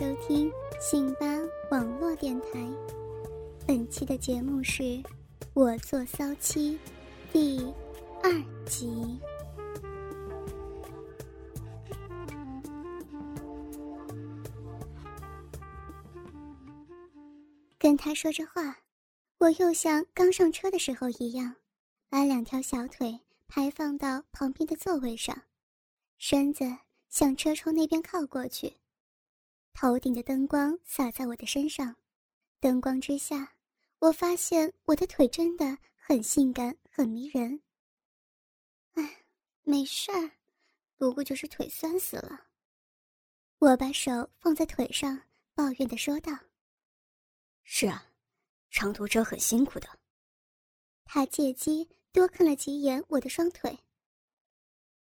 收听信吧网络电台。本期的节目是《我做骚妻》第二集。跟他说着话，我又像刚上车的时候一样，把两条小腿。排放到旁边的座位上，身子向车窗那边靠过去，头顶的灯光洒在我的身上，灯光之下，我发现我的腿真的很性感，很迷人。哎，没事儿，不过就是腿酸死了。我把手放在腿上，抱怨的说道：“是啊，长途车很辛苦的。”他借机。多看了几眼我的双腿。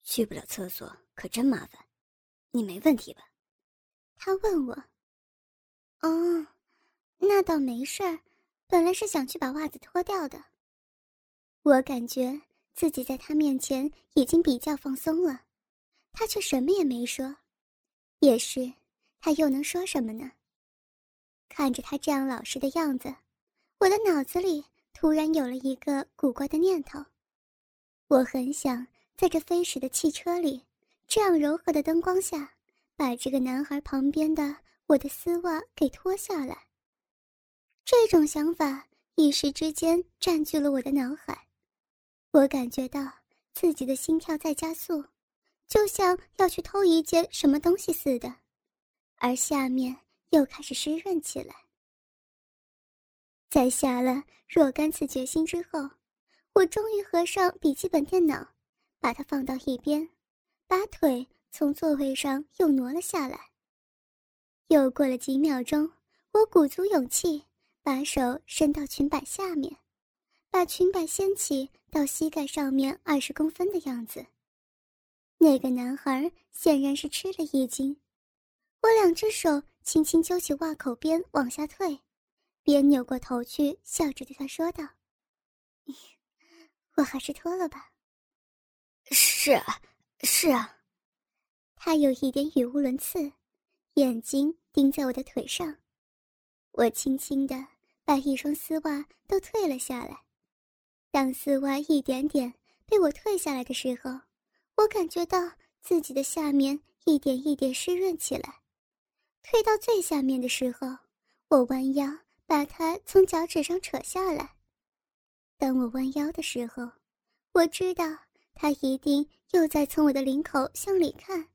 去不了厕所可真麻烦，你没问题吧？他问我。哦，那倒没事儿，本来是想去把袜子脱掉的。我感觉自己在他面前已经比较放松了，他却什么也没说。也是，他又能说什么呢？看着他这样老实的样子，我的脑子里。突然有了一个古怪的念头，我很想在这飞驰的汽车里，这样柔和的灯光下，把这个男孩旁边的我的丝袜给脱下来。这种想法一时之间占据了我的脑海，我感觉到自己的心跳在加速，就像要去偷一件什么东西似的，而下面又开始湿润起来。在下了若干次决心之后，我终于合上笔记本电脑，把它放到一边，把腿从座位上又挪了下来。又过了几秒钟，我鼓足勇气，把手伸到裙摆下面，把裙摆掀起到膝盖上面二十公分的样子。那个男孩显然是吃了一惊，我两只手轻轻揪起袜口边往下退。边扭过头去，笑着对他说道：“我还是脱了吧。”“是啊，是啊。”他有一点语无伦次，眼睛盯在我的腿上。我轻轻的把一双丝袜都退了下来。当丝袜一点点被我退下来的时候，我感觉到自己的下面一点一点湿润起来。退到最下面的时候，我弯腰。把它从脚趾上扯下来。当我弯腰的时候，我知道他一定又在从我的领口向里看，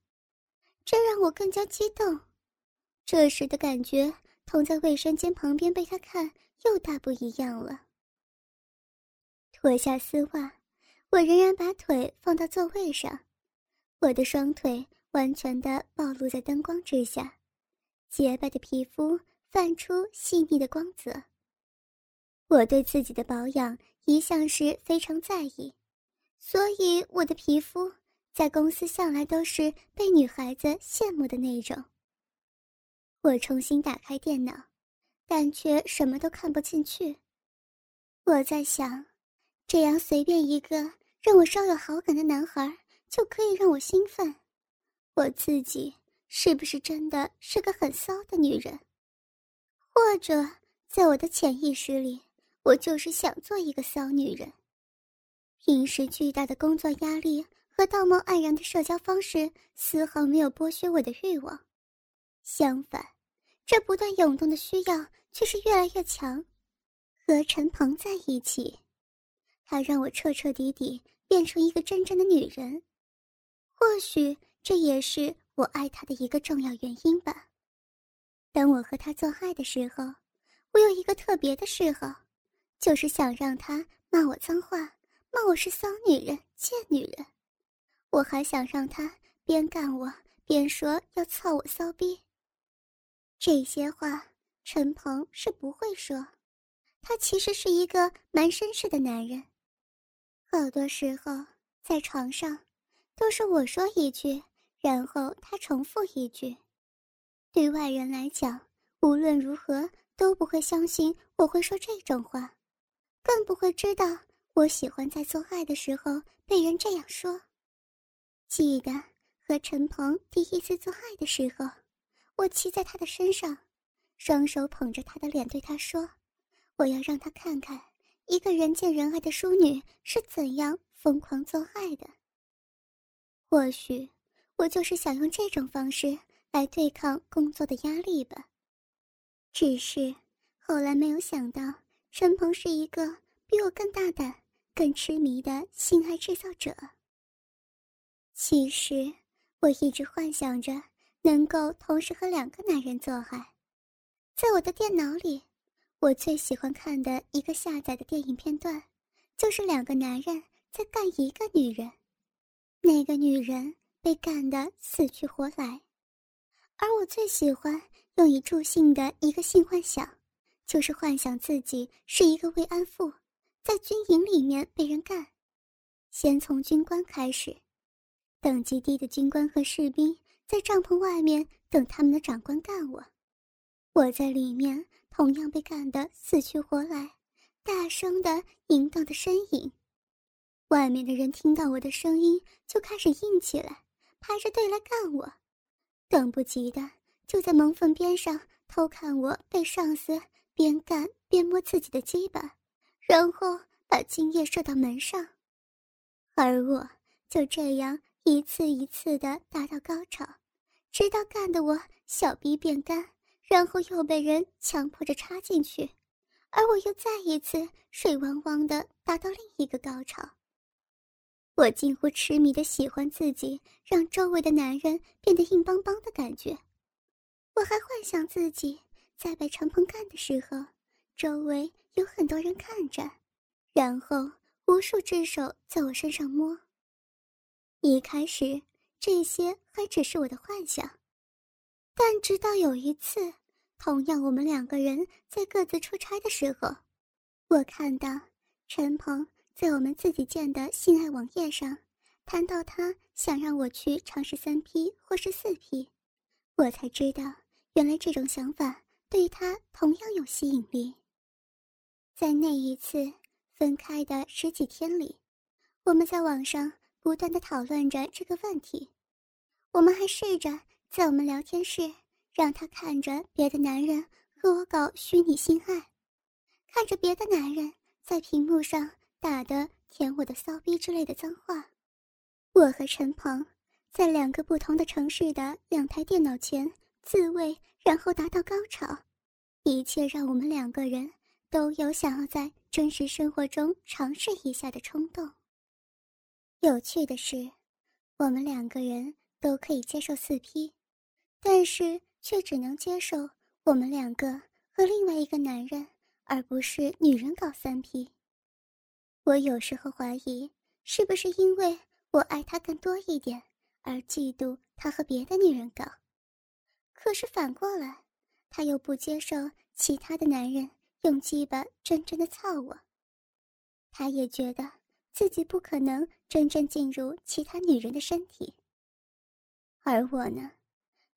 这让我更加激动。这时的感觉同在卫生间旁边被他看又大不一样了。脱下丝袜，我仍然把腿放到座位上，我的双腿完全的暴露在灯光之下，洁白的皮肤。泛出细腻的光泽。我对自己的保养一向是非常在意，所以我的皮肤在公司向来都是被女孩子羡慕的那种。我重新打开电脑，但却什么都看不进去。我在想，这样随便一个让我稍有好感的男孩就可以让我兴奋，我自己是不是真的是个很骚的女人？或者，在我的潜意识里，我就是想做一个骚女人。平时巨大的工作压力和道貌岸然的社交方式，丝毫没有剥削我的欲望。相反，这不断涌动的需要却是越来越强。和陈鹏在一起，他让我彻彻底底变成一个真正的女人。或许这也是我爱他的一个重要原因吧。当我和他做爱的时候，我有一个特别的嗜好，就是想让他骂我脏话，骂我是骚女人、贱女人。我还想让他边干我边说要操我骚逼。这些话陈鹏是不会说，他其实是一个蛮绅士的男人。好多时候在床上，都是我说一句，然后他重复一句。对外人来讲，无论如何都不会相信我会说这种话，更不会知道我喜欢在做爱的时候被人这样说。记得和陈鹏第一次做爱的时候，我骑在他的身上，双手捧着他的脸，对他说：“我要让他看看一个人见人爱的淑女是怎样疯狂做爱的。”或许，我就是想用这种方式。来对抗工作的压力吧。只是后来没有想到，陈鹏是一个比我更大胆、更痴迷的性爱制造者。其实我一直幻想着能够同时和两个男人做爱。在我的电脑里，我最喜欢看的一个下载的电影片段，就是两个男人在干一个女人，那个女人被干得死去活来。而我最喜欢用以助兴的一个性幻想，就是幻想自己是一个慰安妇，在军营里面被人干。先从军官开始，等级低的军官和士兵在帐篷外面等他们的长官干我，我在里面同样被干得死去活来，大声的淫荡的呻吟。外面的人听到我的声音就开始硬起来，排着队来干我。等不及的，就在门缝边上偷看我被上司边干边摸自己的鸡巴，然后把精液射到门上，而我就这样一次一次的达到高潮，直到干得我小逼变干，然后又被人强迫着插进去，而我又再一次水汪汪的达到另一个高潮。我近乎痴迷的喜欢自己让周围的男人变得硬邦邦的感觉，我还幻想自己在被陈鹏干的时候，周围有很多人看着，然后无数只手在我身上摸。一开始这些还只是我的幻想，但直到有一次，同样我们两个人在各自出差的时候，我看到陈鹏。在我们自己建的性爱网页上，谈到他想让我去尝试三 P 或是四 P，我才知道原来这种想法对他同样有吸引力。在那一次分开的十几天里，我们在网上不断的讨论着这个问题，我们还试着在我们聊天室让他看着别的男人和我搞虚拟性爱，看着别的男人在屏幕上。打的舔我的骚逼之类的脏话，我和陈鹏在两个不同的城市的两台电脑前自慰，然后达到高潮，一切让我们两个人都有想要在真实生活中尝试一下的冲动。有趣的是，我们两个人都可以接受四 P，但是却只能接受我们两个和另外一个男人，而不是女人搞三 P。我有时候怀疑，是不是因为我爱他更多一点，而嫉妒他和别的女人搞。可是反过来，他又不接受其他的男人用鸡巴真正的操我。他也觉得自己不可能真正进入其他女人的身体。而我呢，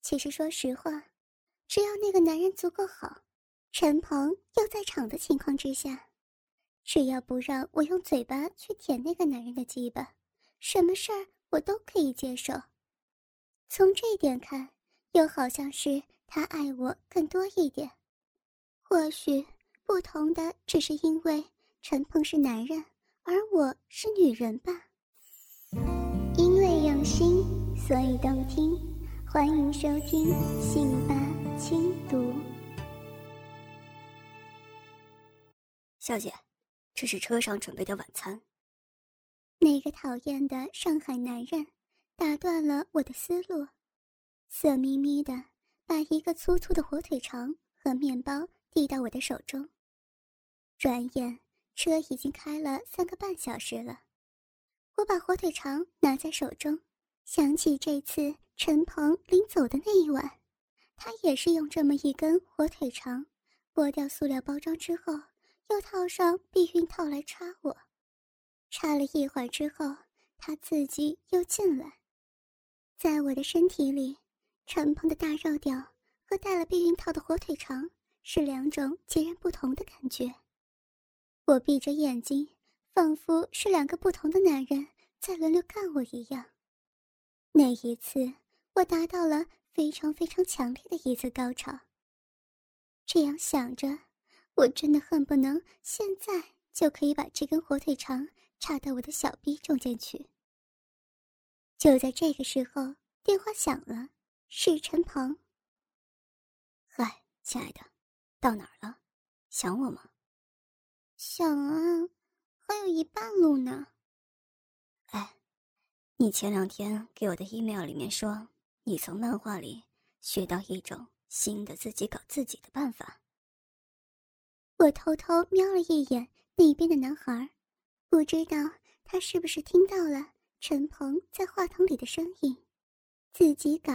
其实说实话，只要那个男人足够好，陈鹏又在场的情况之下。只要不让我用嘴巴去舔那个男人的鸡巴，什么事儿我都可以接受。从这一点看，又好像是他爱我更多一点。或许不同的只是因为陈鹏是男人，而我是女人吧。因为用心，所以动听。欢迎收听《信吧轻读》，小姐。这是车上准备的晚餐。那个讨厌的上海男人打断了我的思路。色眯眯的把一个粗粗的火腿肠和面包递到我的手中。转眼车已经开了三个半小时了，我把火腿肠拿在手中，想起这次陈鹏临走的那一晚，他也是用这么一根火腿肠剥掉塑料包装之后，又套上避孕套来插我。插了一会儿之后，他自己又进来，在我的身体里。陈鹏的大肉屌和戴了避孕套的火腿肠是两种截然不同的感觉。我闭着眼睛，仿佛是两个不同的男人在轮流干我一样。那一次，我达到了非常非常强烈的一次高潮。这样想着，我真的恨不能现在就可以把这根火腿肠插到我的小臂中间去。就在这个时候，电话响了。是陈鹏。嗨，亲爱的，到哪儿了？想我吗？想啊，还有一半路呢。哎，你前两天给我的 email 里面说，你从漫画里学到一种新的自己搞自己的办法。我偷偷瞄了一眼那边的男孩，不知道他是不是听到了陈鹏在话筒里的声音，自己搞。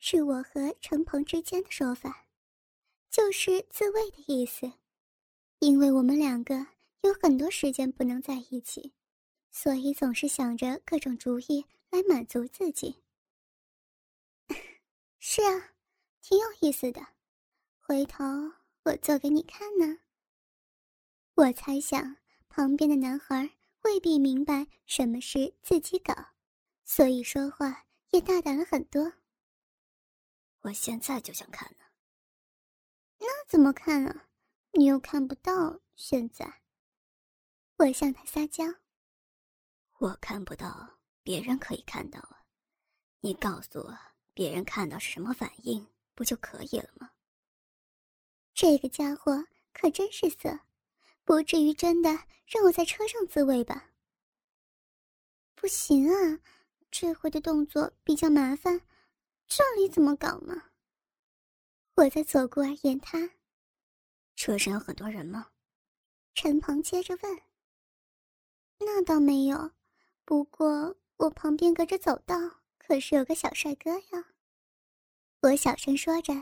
是我和陈鹏之间的说法，就是自慰的意思。因为我们两个有很多时间不能在一起，所以总是想着各种主意来满足自己。是啊，挺有意思的，回头我做给你看呢。我猜想旁边的男孩未必明白什么是自己搞，所以说话也大胆了很多。我现在就想看呢。那怎么看啊？你又看不到。现在，我向他撒娇。我看不到，别人可以看到啊。你告诉我，别人看到是什么反应，不就可以了吗？这个家伙可真是色，不至于真的让我在车上自慰吧？不行啊，这回的动作比较麻烦。这里怎么搞呢？我在左顾而言他。车上有很多人吗？陈鹏接着问。那倒没有，不过我旁边隔着走道可是有个小帅哥呀。我小声说着，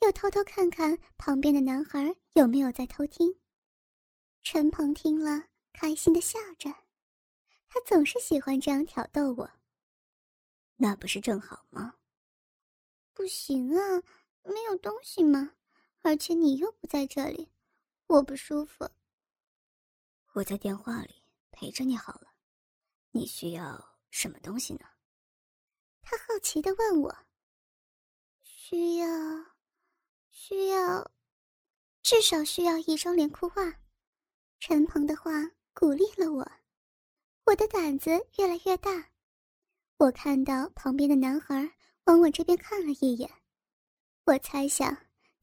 又偷偷看看旁边的男孩有没有在偷听。陈鹏听了，开心的笑着，他总是喜欢这样挑逗我。那不是正好吗？不行啊，没有东西吗？而且你又不在这里，我不舒服。我在电话里陪着你好了，你需要什么东西呢？他好奇的问我。需要，需要，至少需要一双连裤袜。陈鹏的话鼓励了我，我的胆子越来越大。我看到旁边的男孩。往我这边看了一眼，我猜想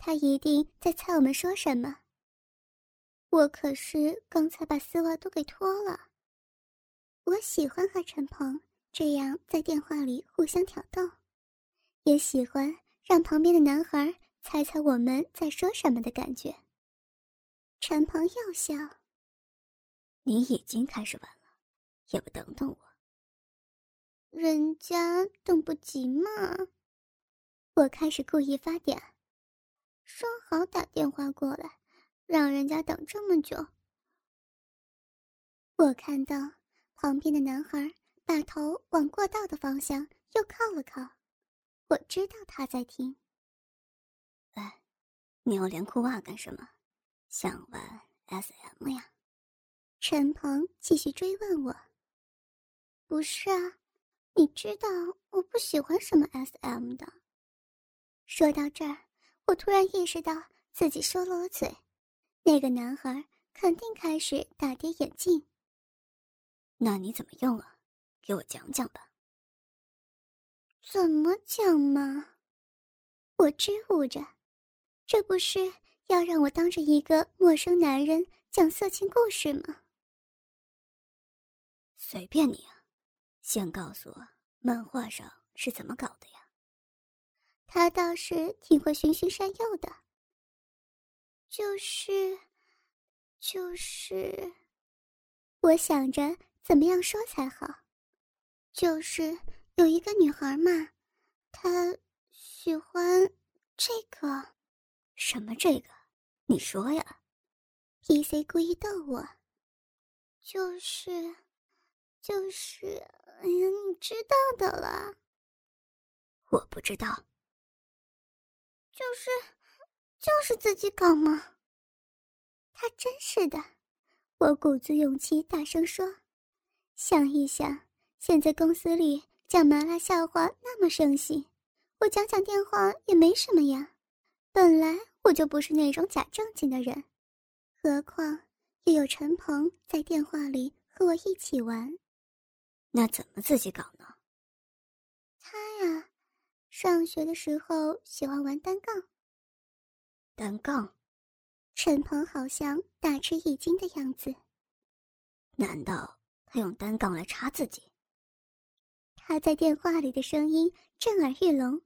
他一定在猜我们说什么。我可是刚才把丝袜都给脱了。我喜欢和陈鹏这样在电话里互相挑逗，也喜欢让旁边的男孩猜猜我们在说什么的感觉。陈鹏又笑：“你已经开始玩了，也不等等我。”人家等不及嘛！我开始故意发嗲，说好打电话过来，让人家等这么久。我看到旁边的男孩把头往过道的方向又靠了靠，我知道他在听。哎，你要连裤袜干什么？想玩 SM 呀？陈鹏继续追问我。不是啊。你知道我不喜欢什么 SM 的。说到这儿，我突然意识到自己说漏了嘴，那个男孩肯定开始大跌眼镜。那你怎么用啊？给我讲讲吧。怎么讲嘛？我支吾着，这不是要让我当着一个陌生男人讲色情故事吗？随便你啊。先告诉我漫画上是怎么搞的呀？他倒是挺会循循善诱的。就是，就是，我想着怎么样说才好。就是有一个女孩嘛，她喜欢这个，什么这个？你说呀？P.C. 故意逗我。就是，就是，哎呀，你知道的了。我不知道。就是，就是自己搞嘛。他真是的，我鼓足勇气大声说：“想一想，现在公司里讲麻辣笑话那么盛行，我讲讲电话也没什么呀。本来我就不是那种假正经的人，何况又有陈鹏在电话里和我一起玩，那怎么自己搞呢？”他呀。上学的时候喜欢玩单杠。单杠，陈鹏好像大吃一惊的样子。难道他用单杠来插自己？他在电话里的声音震耳欲聋。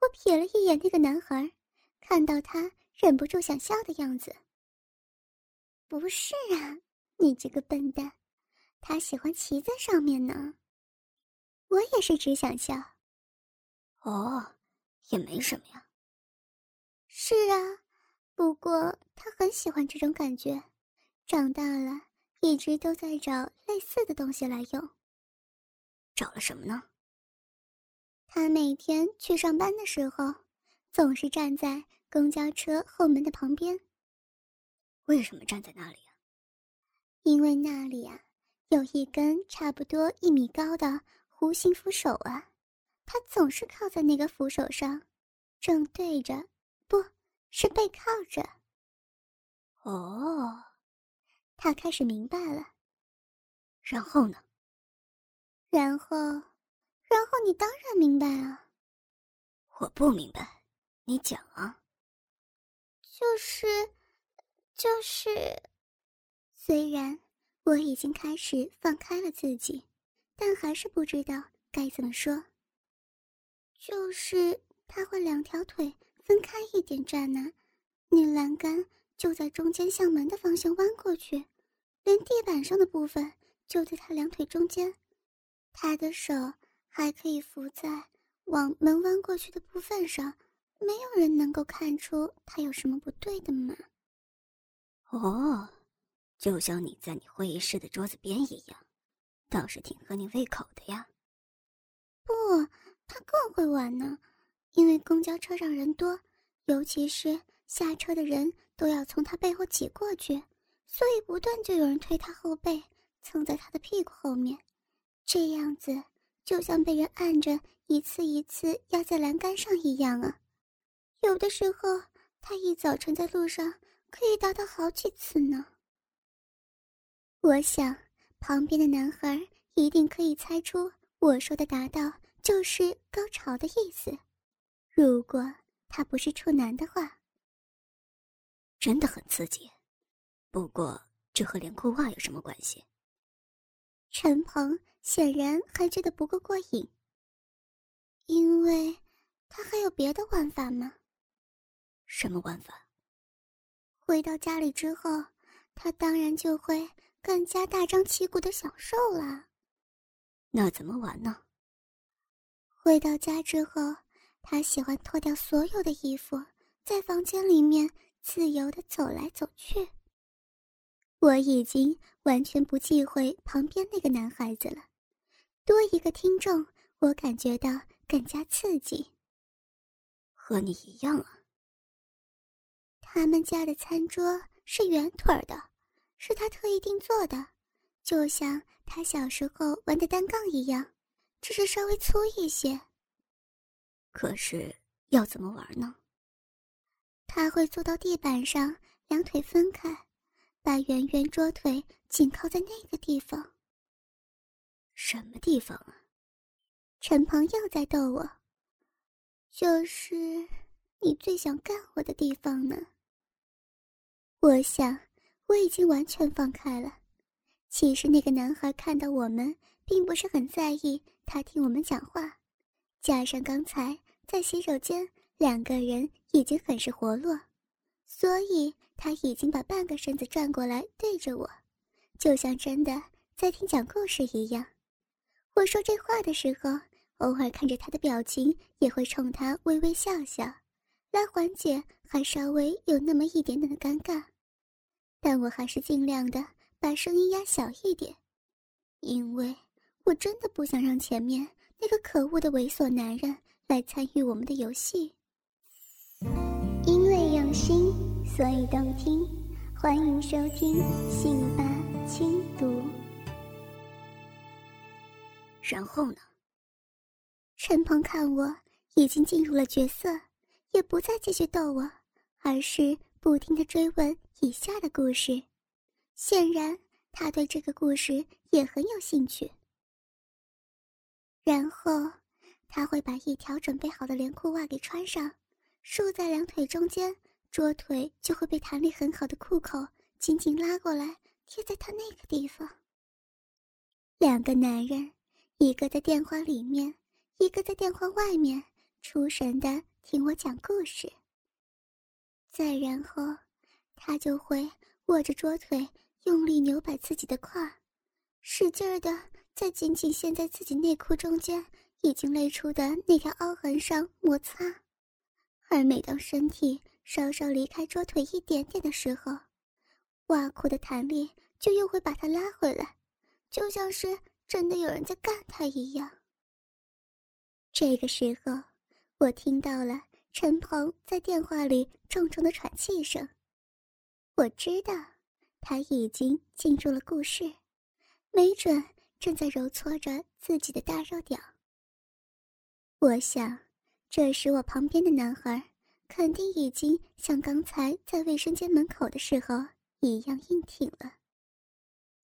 我瞥了一眼那个男孩，看到他忍不住想笑的样子。不是啊，你这个笨蛋，他喜欢骑在上面呢。我也是只想笑。哦，也没什么呀。是啊，不过他很喜欢这种感觉，长大了一直都在找类似的东西来用。找了什么呢？他每天去上班的时候，总是站在公交车后门的旁边。为什么站在那里啊？因为那里啊，有一根差不多一米高的弧形扶手啊。他总是靠在那个扶手上，正对着，不是背靠着。哦，他开始明白了。然后呢？然后，然后你当然明白啊。我不明白，你讲啊。就是，就是，虽然我已经开始放开了自己，但还是不知道该怎么说。就是他会两条腿分开一点站呢，你栏杆就在中间向门的方向弯过去，连地板上的部分就在他两腿中间，他的手还可以扶在往门弯过去的部分上，没有人能够看出他有什么不对的嘛。哦，就像你在你会议室的桌子边一样，倒是挺合你胃口的呀。他更会玩呢，因为公交车上人多，尤其是下车的人都要从他背后挤过去，所以不断就有人推他后背，蹭在他的屁股后面，这样子就像被人按着一次一次压在栏杆上一样啊。有的时候他一早晨在路上可以达到好几次呢。我想旁边的男孩一定可以猜出我说的达到。就是高潮的意思。如果他不是处男的话，真的很刺激。不过，这和连裤袜有什么关系？陈鹏显然还觉得不够过瘾，因为他还有别的玩法吗？什么玩法？回到家里之后，他当然就会更加大张旗鼓的享受了。那怎么玩呢？回到家之后，他喜欢脱掉所有的衣服，在房间里面自由的走来走去。我已经完全不忌讳旁边那个男孩子了，多一个听众，我感觉到更加刺激。和你一样啊。他们家的餐桌是圆腿的，是他特意定做的，就像他小时候玩的单杠一样。只是稍微粗一些。可是要怎么玩呢？他会坐到地板上，两腿分开，把圆圆桌腿紧靠在那个地方。什么地方啊？陈鹏又在逗我。就是你最想干我的地方呢。我想我已经完全放开了。其实那个男孩看到我们，并不是很在意。他听我们讲话，加上刚才在洗手间，两个人已经很是活络，所以他已经把半个身子转过来对着我，就像真的在听讲故事一样。我说这话的时候，偶尔看着他的表情，也会冲他微微笑笑，来缓解还稍微有那么一点点的尴尬。但我还是尽量的把声音压小一点，因为我真的不想让前面那个可恶的猥琐男人来参与我们的游戏。因为用心，所以动听，欢迎收听《信吧轻读》。然后呢？陈鹏看我已经进入了角色，也不再继续逗我，而是不停的追问以下的故事。显然，他对这个故事也很有兴趣。然后，他会把一条准备好的连裤袜给穿上，束在两腿中间，桌腿就会被弹力很好的裤口紧紧拉过来，贴在他那个地方。两个男人。一个在电话里面，一个在电话外面，出神的听我讲故事。再然后，他就会握着桌腿，用力扭摆自己的胯，使劲儿的在紧紧陷在自己内裤中间已经勒出的那条凹痕上摩擦。而每当身体稍稍离开桌腿一点点的时候，袜裤的弹力就又会把它拉回来，就像是。真的有人在干他一样。这个时候，我听到了陈鹏在电话里重重的喘气声。我知道，他已经进入了故事，没准正在揉搓着自己的大肉屌。我想，这时我旁边的男孩肯定已经像刚才在卫生间门口的时候一样硬挺了。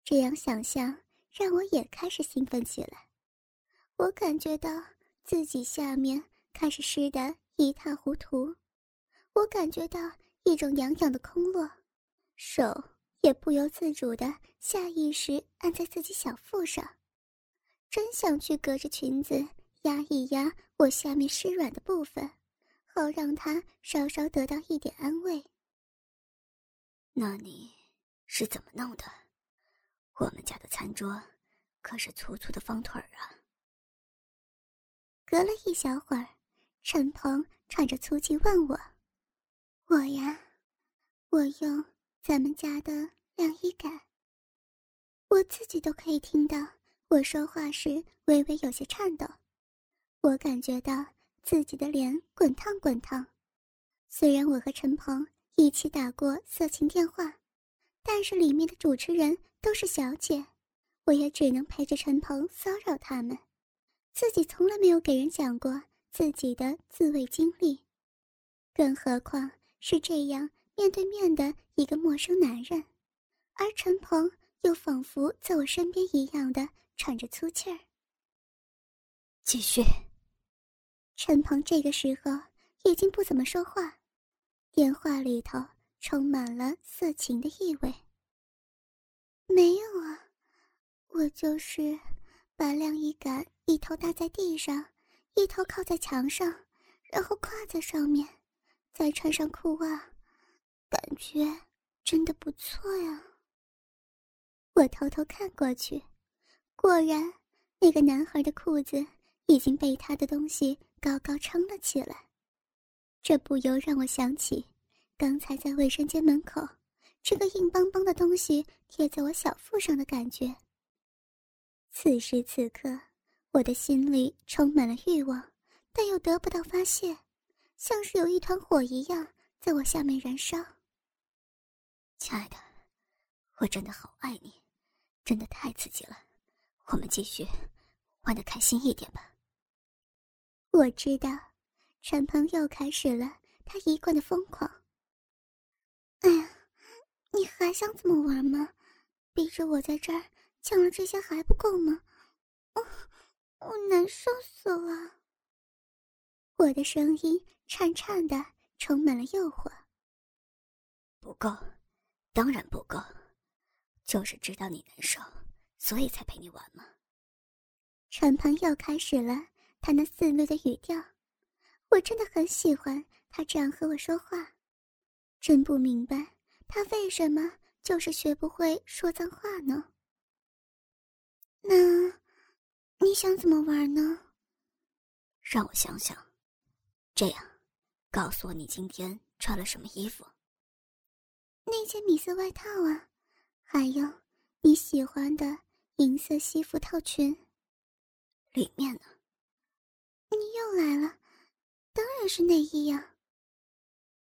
这样想象。让我也开始兴奋起来，我感觉到自己下面开始湿得一塌糊涂，我感觉到一种痒痒的空落，手也不由自主的下意识按在自己小腹上，真想去隔着裙子压一压我下面湿软的部分，好让他稍稍得到一点安慰。那你是怎么弄的？我们家的餐桌可是粗粗的方腿儿啊！隔了一小会儿，陈鹏喘着粗气问我：“我呀，我用咱们家的晾衣杆。我自己都可以听到我说话时微微有些颤抖，我感觉到自己的脸滚烫滚烫。虽然我和陈鹏一起打过色情电话，但是里面的主持人。”都是小姐，我也只能陪着陈鹏骚扰他们，自己从来没有给人讲过自己的自慰经历，更何况是这样面对面的一个陌生男人，而陈鹏又仿佛在我身边一样的喘着粗气儿。继续。陈鹏这个时候已经不怎么说话，电话里头充满了色情的意味。没有啊，我就是把晾衣杆一头搭在地上，一头靠在墙上，然后跨在上面，再穿上裤袜，感觉真的不错呀。我偷偷看过去，果然那个男孩的裤子已经被他的东西高高撑了起来，这不由让我想起刚才在卫生间门口。这个硬邦邦的东西贴在我小腹上的感觉。此时此刻，我的心里充满了欲望，但又得不到发泄，像是有一团火一样在我下面燃烧。亲爱的，我真的好爱你，真的太刺激了，我们继续玩的开心一点吧。我知道，陈鹏又开始了他一贯的疯狂。哎呀！你还想怎么玩吗？逼着我在这儿抢了这些还不够吗？我我难受死了。我的声音颤颤的，充满了诱惑。不够，当然不够，就是知道你难受，所以才陪你玩嘛。陈鹏又开始了他那肆虐的语调，我真的很喜欢他这样和我说话，真不明白他为什么就是学不会说脏话呢？那你想怎么玩呢？让我想想。这样，告诉我你今天穿了什么衣服？那件米色外套啊，还有你喜欢的银色西服套裙。里面呢？你又来了，当然是内衣呀。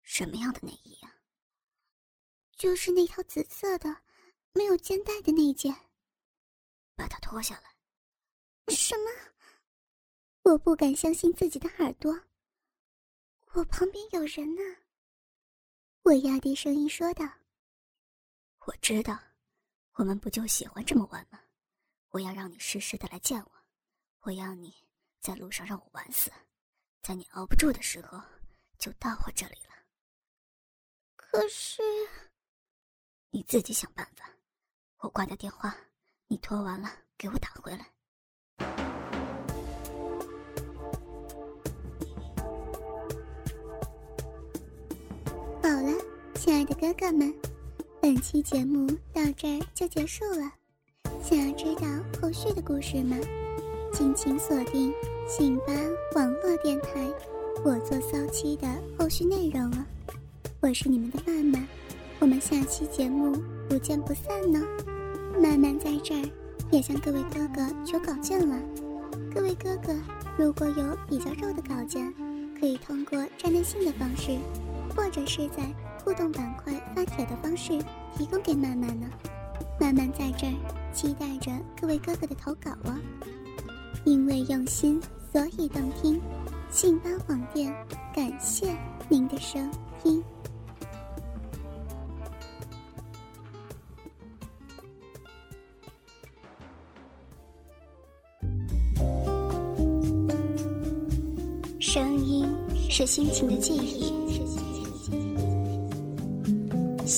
什么样的内衣呀？就是那条紫色的，没有肩带的那件。把它脱下来。什么？我不敢相信自己的耳朵。我旁边有人呢。我压低声音说道：“我知道，我们不就喜欢这么玩吗？我要让你时时的来见我，我要你在路上让我玩死，在你熬不住的时候就到我这里了。可是，你自己想办法。我挂掉电话，你脱完了给我打回来。”亲爱的哥哥们，本期节目到这儿就结束了。想要知道后续的故事吗？敬请锁定信吧网络电台《我做骚妻》的后续内容了。我是你们的曼曼，我们下期节目不见不散呢。曼曼在这儿也向各位哥哥求稿件了，各位哥哥如果有比较肉的稿件，可以通过站内信的方式。或者是在互动板块发帖的方式提供给曼曼呢，曼曼在这儿期待着各位哥哥的投稿哦。因为用心，所以动听。信邦广电，感谢您的收听。声音是心情的记忆。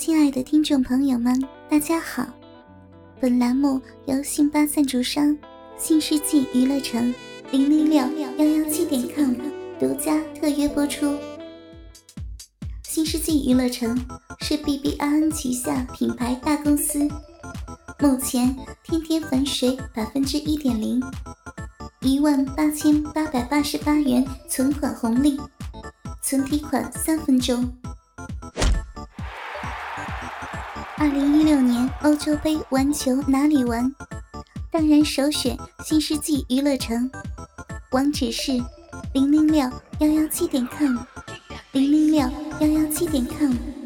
亲爱的听众朋友们，大家好！本栏目由信巴赞助商新世纪娱乐城零零六幺幺七点 com 独家特约播出。新世纪娱乐城是 BBRN 旗下品牌大公司，目前天天粉水百分之一点零，一万八千八百八十八元存款红利，存提款三分钟。二零一六年欧洲杯玩球哪里玩？当然首选新世纪娱乐城，网址是零零六幺幺七点 com，零零六幺幺七点 com。